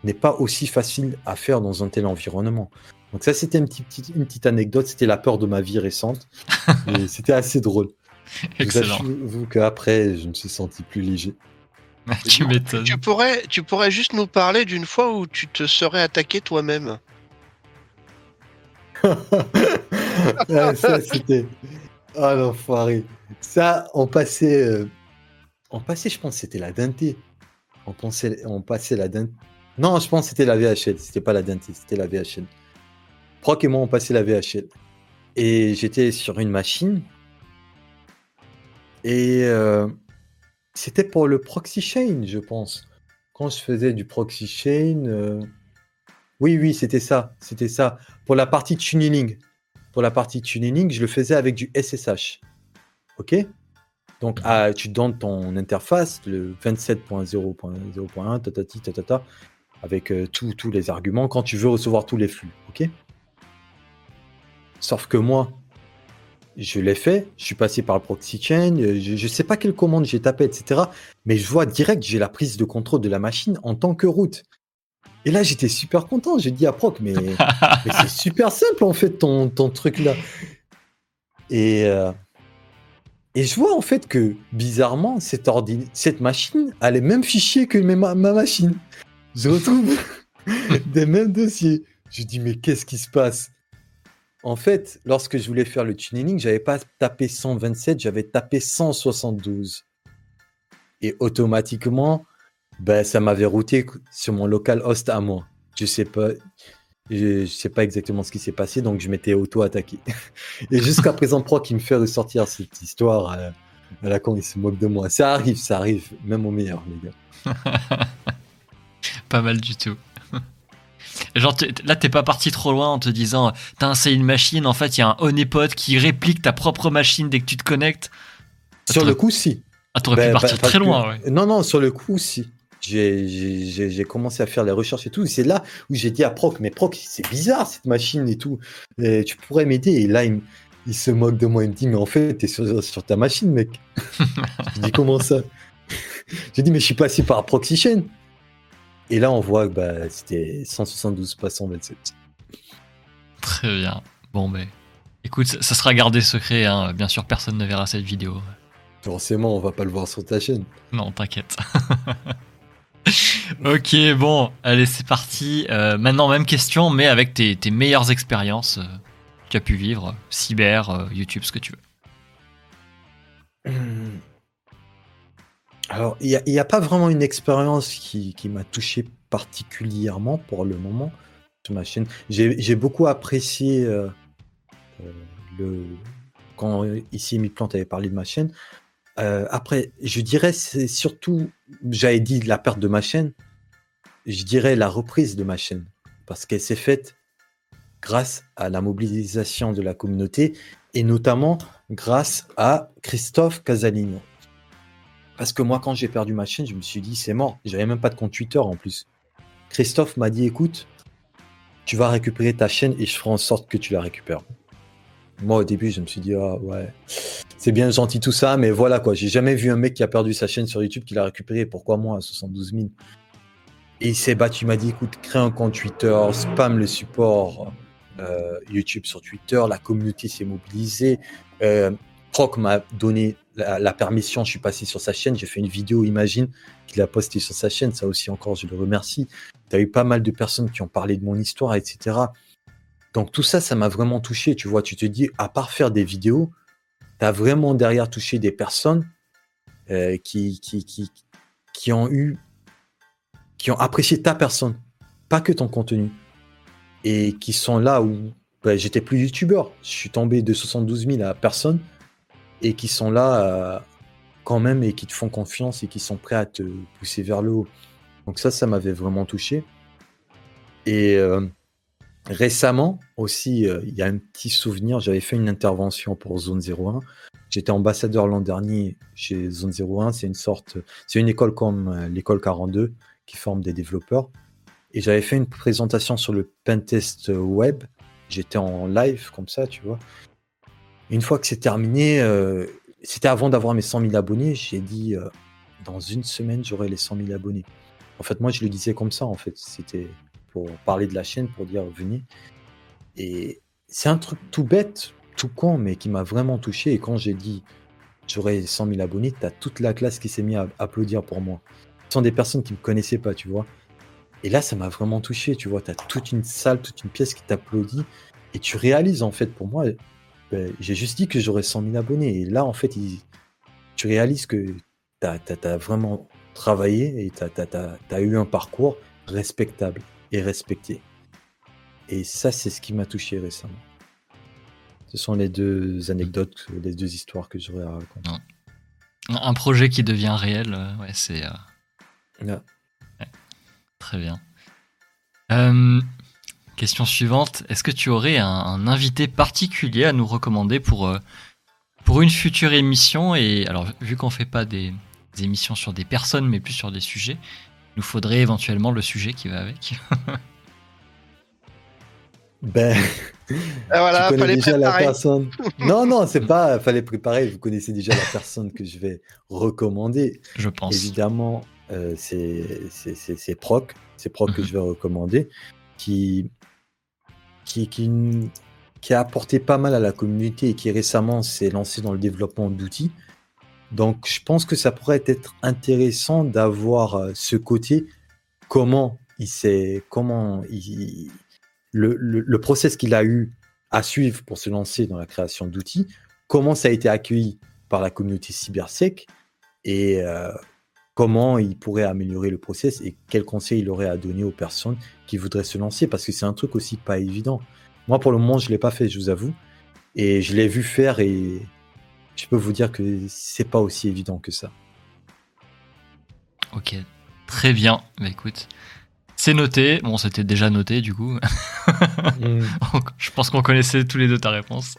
n'est pas aussi facile à faire dans un tel environnement. Donc ça, c'était une petite, une petite anecdote, c'était la peur de ma vie récente. c'était assez drôle. Excellent. Vous qu'après, je me suis senti plus léger. tu m'étonnes. Tu pourrais, tu pourrais juste nous parler d'une fois où tu te serais attaqué toi-même. ah, ça, c'était... Ah l'enfoiré. Ça, on passait... Euh on passait, je pense, c'était la Dante. On, pensait, on passait la Dante. Non, je pense que c'était la VHL. C'était pas la Dante, c'était la VHL. Proc et moi, on passait la VHL. Et j'étais sur une machine. Et euh, c'était pour le proxy chain, je pense. Quand je faisais du proxy chain. Euh, oui, oui, c'était ça. C'était ça. Pour la partie tuning. Pour la partie tuning, je le faisais avec du SSH. OK? Donc, ah, tu donnes ton interface, le 27.0.0.1, tatati, tatata, avec euh, tous les arguments quand tu veux recevoir tous les flux. OK? Sauf que moi, je l'ai fait, je suis passé par le proxy chain, euh, je ne sais pas quelle commande j'ai tapé, etc. Mais je vois direct, j'ai la prise de contrôle de la machine en tant que route. Et là, j'étais super content. J'ai dit à Proc, mais, mais c'est super simple en fait ton, ton truc là. Et, euh, et je vois en fait que, bizarrement, cette, cette machine a les mêmes fichiers que ma, machine. Je retrouve des mêmes dossiers. Je dis, mais qu'est-ce qui se passe? En fait, lorsque je voulais faire le tuning, j'avais pas tapé 127, j'avais tapé 172. Et automatiquement, ben, ça m'avait routé sur mon local host à moi. Je sais pas, je, sais pas exactement ce qui s'est passé, donc je m'étais auto-attaqué. Et jusqu'à présent, Pro qui me fait ressortir cette histoire à, la con, il se moque de moi. Ça arrive, ça arrive, même au meilleur, les gars. pas mal du tout. Genre, là, t'es pas parti trop loin en te disant, t'as installé une machine, en fait, il y a un honeypot qui réplique ta propre machine dès que tu te connectes. Sur le coup, si. Ah, t'aurais pu ben, partir très loin, ouais. Non, non, sur le coup, si. j'ai commencé à faire les recherches et tout. C'est là où j'ai dit à Proc, mais Proc, c'est bizarre cette machine et tout. tu pourrais m'aider. Et là, il, se moque de moi. Il me dit, mais en fait, t'es sur, sur ta machine, mec. je dis, comment ça? J'ai dit, mais je suis passé par Proxy Chain. Et là, on voit que bah, c'était 172 pas 127. Très bien. Bon, mais écoute, ça sera gardé secret. Hein. Bien sûr, personne ne verra cette vidéo. Forcément, on va pas le voir sur ta chaîne. Non, t'inquiète. ok, bon, allez, c'est parti. Euh, maintenant, même question, mais avec tes, meilleures expériences euh, que tu as pu vivre, cyber, euh, YouTube, ce que tu veux. Alors, il n'y a, pas vraiment une expérience qui, m'a touché particulièrement pour le moment sur ma chaîne. J'ai beaucoup apprécié euh, euh, le, quand ici Plante avait parlé de ma chaîne. Euh, après, je dirais c'est surtout, j'avais dit la perte de ma chaîne, je dirais la reprise de ma chaîne parce qu'elle s'est faite grâce à la mobilisation de la communauté et notamment grâce à Christophe Casalino. Parce que moi, quand j'ai perdu ma chaîne, je me suis dit, c'est mort. J'avais même pas de compte Twitter en plus. Christophe m'a dit, écoute, tu vas récupérer ta chaîne et je ferai en sorte que tu la récupères. Moi, au début, je me suis dit, ah ouais, c'est bien gentil tout ça, mais voilà quoi. J'ai jamais vu un mec qui a perdu sa chaîne sur YouTube qui l'a récupéré. Pourquoi moi à 72 000 Et il s'est battu. M'a dit, écoute, crée un compte Twitter, spam le support euh, YouTube sur Twitter. La communauté s'est mobilisée. Euh, Proc m'a donné la, permission, je suis passé sur sa chaîne, j'ai fait une vidéo, imagine, qu'il a posté sur sa chaîne, ça aussi encore, je le remercie. Tu as eu pas mal de personnes qui ont parlé de mon histoire, etc. Donc tout ça, ça m'a vraiment touché, tu vois, tu te dis, à part faire des vidéos, tu as vraiment derrière touché des personnes euh, qui, qui, qui, qui ont eu, qui ont apprécié ta personne, pas que ton contenu, et qui sont là où ben, j'étais plus youtubeur, je suis tombé de 72 000 à personne, et qui sont là euh, quand même et qui te font confiance et qui sont prêts à te pousser vers le haut. Donc ça, ça m'avait vraiment touché. Et euh, récemment aussi, euh, il y a un petit souvenir, j'avais fait une intervention pour Zone 01. J'étais ambassadeur l'an dernier chez Zone 01. C'est une sorte, c'est une école comme l'école 42 qui forme des développeurs. Et j'avais fait une présentation sur le pentest web. J'étais en live comme ça, tu vois. Une fois que c'est terminé, euh, c'était avant d'avoir mes 100 000 abonnés, j'ai dit euh, dans une semaine, j'aurai les 100 000 abonnés. En fait, moi, je le disais comme ça, en fait. C'était pour parler de la chaîne, pour dire venez. Et c'est un truc tout bête, tout con, mais qui m'a vraiment touché. Et quand j'ai dit j'aurai 100 000 abonnés, t'as toute la classe qui s'est mise à applaudir pour moi. Ce sont des personnes qui me connaissaient pas, tu vois. Et là, ça m'a vraiment touché, tu vois. T'as toute une salle, toute une pièce qui t'applaudit. Et tu réalises, en fait, pour moi, ben, j'ai juste dit que j'aurais 100 000 abonnés. Et là, en fait, tu réalises que tu as, vraiment travaillé et tu as, eu un parcours respectable et respecté. Et ça, c'est ce qui m'a touché récemment. Ce sont les deux anecdotes, les deux histoires que j'aurais à raconter. Un projet qui devient réel, euh, ouais, c'est. Euh, très bien. Euh, Question suivante, est-ce que tu aurais un, invité particulier à nous recommander pour, euh, pour une future émission? Et alors, vu qu'on fait pas des, émissions sur des personnes, mais plus sur des sujets, il nous faudrait éventuellement le sujet qui va avec. ben, ah, voilà, tu connais déjà la personne. Non, non, c'est pas. Fallait préparer. Vous connaissez déjà la personne que je vais recommander. Je pense. Évidemment, euh, c'est Proc. C'est Proc que mhm. je vais recommander. Qui qui, a apporté pas mal à la communauté et qui récemment s'est lancé dans le développement d'outils. Donc je pense que ça pourrait être intéressant d'avoir euh, ce côté, comment il s'est, comment le, process qu'il a eu à suivre pour se lancer dans la création d'outils, comment ça a été accueilli par la communauté cybersec et euh, comment il pourrait améliorer le process et quels conseils il aurait à donner aux personnes qui voudraient se lancer parce que c'est un truc aussi pas évident. Moi, pour le moment, je l'ai pas fait, je vous avoue, et je l'ai vu faire et je peux vous dire que c'est pas aussi évident que ça. Ok, très bien. Bah, écoute, c'est noté. Bon, c'était déjà noté du coup. Mm. je pense qu'on connaissait tous les deux ta réponse.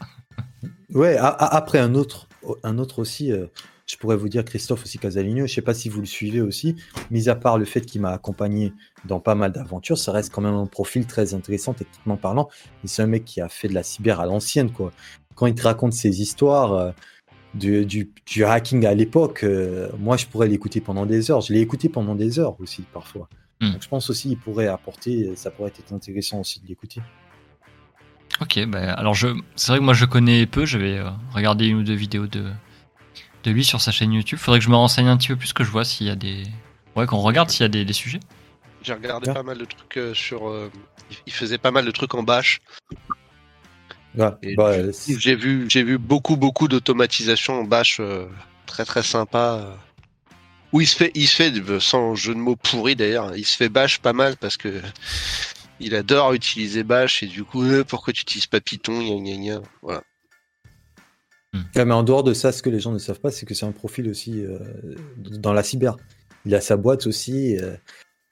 Ouais. après un autre, un autre aussi. Euh, je pourrais vous dire Christophe aussi Casaligno, je sais pas si vous le suivez aussi, mis à part le fait qu'il m'a accompagné dans pas mal d'aventures, ça reste quand même un profil très intéressant techniquement parlant. C'est un mec qui a fait de la cyber à l'ancienne, quoi. Quand il te raconte ses histoires euh, du, du, du hacking à l'époque, euh, moi je pourrais l'écouter pendant des heures. Je l'ai écouté pendant des heures aussi parfois. Hmm. Donc je pense aussi il pourrait apporter, ça pourrait être intéressant aussi de l'écouter. Ok, bah, alors je, c'est vrai que moi je connais peu, j'avais euh, regardé une ou deux vidéos de, de lui sur sa chaîne YouTube. Faudrait que je me renseigne un petit peu plus que je vois s'il y a des. Ouais, qu'on regarde s'il y a des, des sujets. J'ai regardé Ah. pas mal de trucs euh, sur. euh, il- faisait pas mal de trucs en bash. Et Bah, euh, j'ai vu, j'ai vu beaucoup, beaucoup d'automatisation en bash euh, très, très sympa. euh, Où il se fait, il se fait, euh, sans jeu de mots pourri d'ailleurs, il se fait bash pas mal parce que il adore utiliser bash et du coup, euh, pourquoi tu utilises pas Python, gna gna gna. Voilà. Ouais, mais en dehors de ça, ce que les gens ne savent pas, c'est que c'est un profil aussi euh, dans la cyber. Il a sa boîte aussi euh,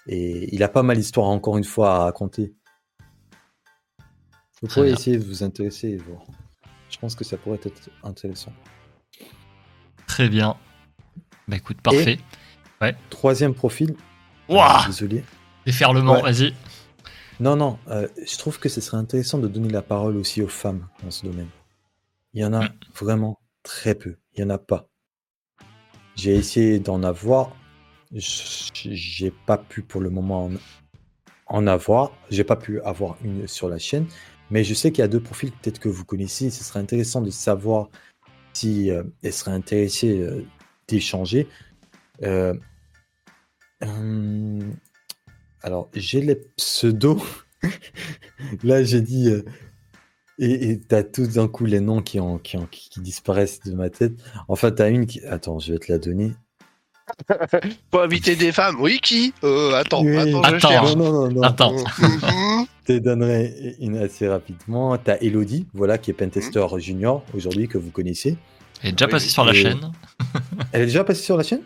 et il a pas mal d'histoires encore une fois à raconter. Vous pourrez essayer de vous intéresser et voir. Je pense que ça pourrait être intéressant. Très bien. Bah écoute, parfait. Troisième profil. Ouah euh, Désolé. Déferlement, Ouais. vas-y. Non, non, euh, je trouve que ce serait intéressant de donner la parole aussi aux femmes dans ce domaine. Il y en a Mm. vraiment très peu. Il n'y en a pas. J'ai essayé d'en avoir. J'ai pas pu pour le moment en, en avoir. J'ai pas pu avoir une sur la chaîne. Mais je sais qu'il y a deux profils peut-être que vous connaissez. Ce serait intéressant de savoir si euh, elles seraient intéressées euh, d'échanger. Euh, hum, alors, j'ai les pseudos. Là, j'ai dit. Euh, et t'as tout d'un coup les noms qui, ont, qui, ont- qui, qui disparaissent de ma tête. Enfin, t'as une qui. Attends, je vais te la donner. Faut inviter des femmes. Oui, qui? Euh, Attends, Oui. attends, je Attends. cherche. Non, non, non, non. Attends. Mhm. Je te donnerai une assez rapidement. T'as Elodie, voilà, qui est Pentester Junior aujourd'hui, que vous connaissez. Elle est déjà Oui, passée sur la et- chaîne. Elle est déjà passée sur la chaîne?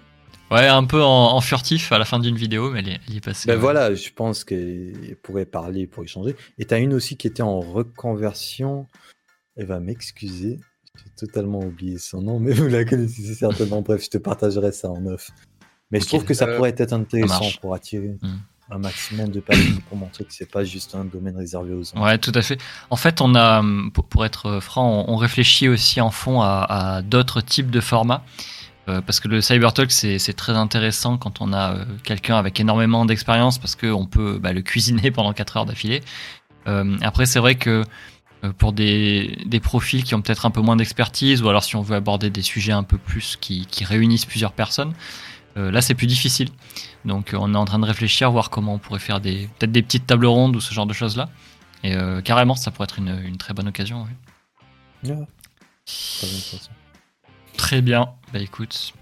Ouais, un peu en, en furtif à la fin d'une vidéo, mais elle est, elle est passée. Ben ouais. voilà, je pense qu'elle pourrait parler pour échanger. Et t'as une aussi qui était en reconversion. Elle va m'excuser. J'ai totalement oublié son nom, mais vous la connaissez certainement. Bref, je te partagerai ça en off. Mais je trouve que ça Euh, pourrait être intéressant pour attirer Hmm. un maximum de personnes pour montrer que c'est pas juste un domaine réservé aux hommes. Ouais, tout à fait. En fait, on a, pour, être franc, on, on réfléchit aussi en fond à, à d'autres types de formats. Euh, parce que le Cybertalk, c'est très intéressant quand on a euh, quelqu'un avec énormément d'expérience, parce qu'on peut bah, le cuisiner pendant 4 heures d'affilée. Euh, après, c'est vrai que pour des, des profils qui ont peut-être un peu moins d'expertise, ou alors si on veut aborder des sujets un peu plus qui, qui réunissent plusieurs personnes, euh, là c'est plus difficile. Donc on est en train de réfléchir, voir comment on pourrait faire peut-être des petites tables rondes ou ce genre de choses-là. Et euh, carrément, ça pourrait être une, une très bonne occasion. ouais. Ouais. Très intéressant. Très bien. Bah écoute,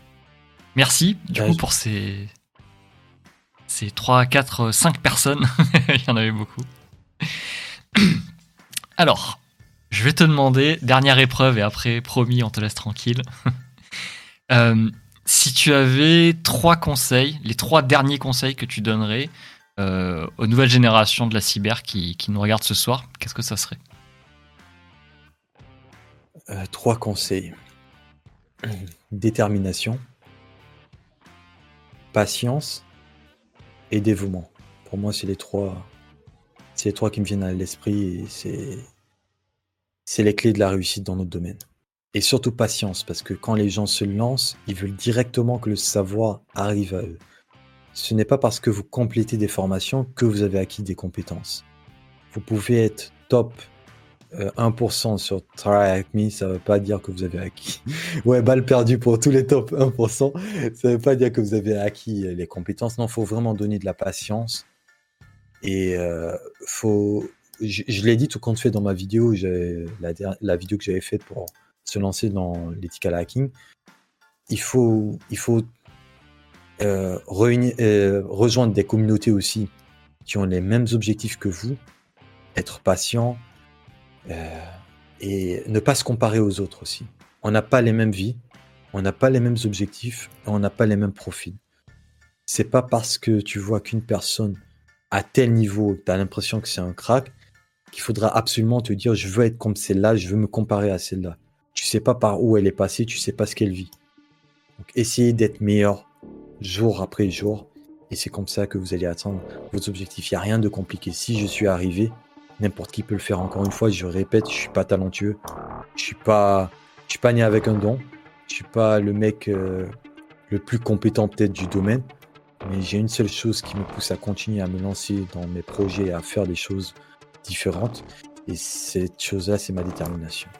merci du Ouais, coup je- pour ces ces 3, 4, 5 personnes. Il y en avait beaucoup. Alors, je vais te demander, dernière épreuve et après, promis, on te laisse tranquille. Euh, si tu avais trois conseils, les trois derniers conseils que tu donnerais euh, aux nouvelles générations de la cyber qui, qui nous regardent ce soir, qu'est-ce que ça serait? Euh, trois conseils. Détermination, patience et dévouement. Pour moi, c'est les trois, c'est les trois qui me viennent à l'esprit et c'est, c'est les clés de la réussite dans notre domaine. Et surtout patience, parce que quand les gens se lancent, ils veulent directement que le savoir arrive à eux. Ce n'est pas parce que vous complétez des formations que vous avez acquis des compétences. Vous pouvez être top euh, 1% sur Try Me, ça ne veut pas dire que vous avez acquis. ouais, balle perdue pour tous les top 1%. Ça ne veut pas dire que vous avez acquis euh, les compétences. Non, faut vraiment donner de la patience. Et euh, faut. Je, l'ai dit tout compte fait dans ma vidéo, la, la vidéo que j'avais faite pour se lancer dans l'ethical hacking. Il faut, il faut euh, euh, rejoindre des communautés aussi qui ont les mêmes objectifs que vous, être patient, euh, et ne pas se comparer aux autres aussi. On n'a pas les mêmes vies, on n'a pas les mêmes objectifs, on n'a pas les mêmes profils. C'est pas parce que tu vois qu'une personne à tel niveau, tu as l'impression que c'est un crack, qu'il faudra absolument te dire je veux être comme celle-là, je veux me comparer à celle-là. Tu sais pas par où elle est passée, tu sais pas ce qu'elle vit. Donc, essayez d'être meilleur jour après jour. Et c'est comme ça que vous allez atteindre vos objectifs. Il n'y a rien de compliqué. Si je suis arrivé, n'importe qui peut le faire. Encore une fois, je répète, je suis pas talentueux. Je suis pas, je suis pas né avec un don. Je suis pas le mec euh, le plus compétent peut-être du domaine. Mais j'ai une seule chose qui me pousse à continuer à me lancer dans mes projets, à faire des choses différentes. Et cette chose-là, c'est ma détermination.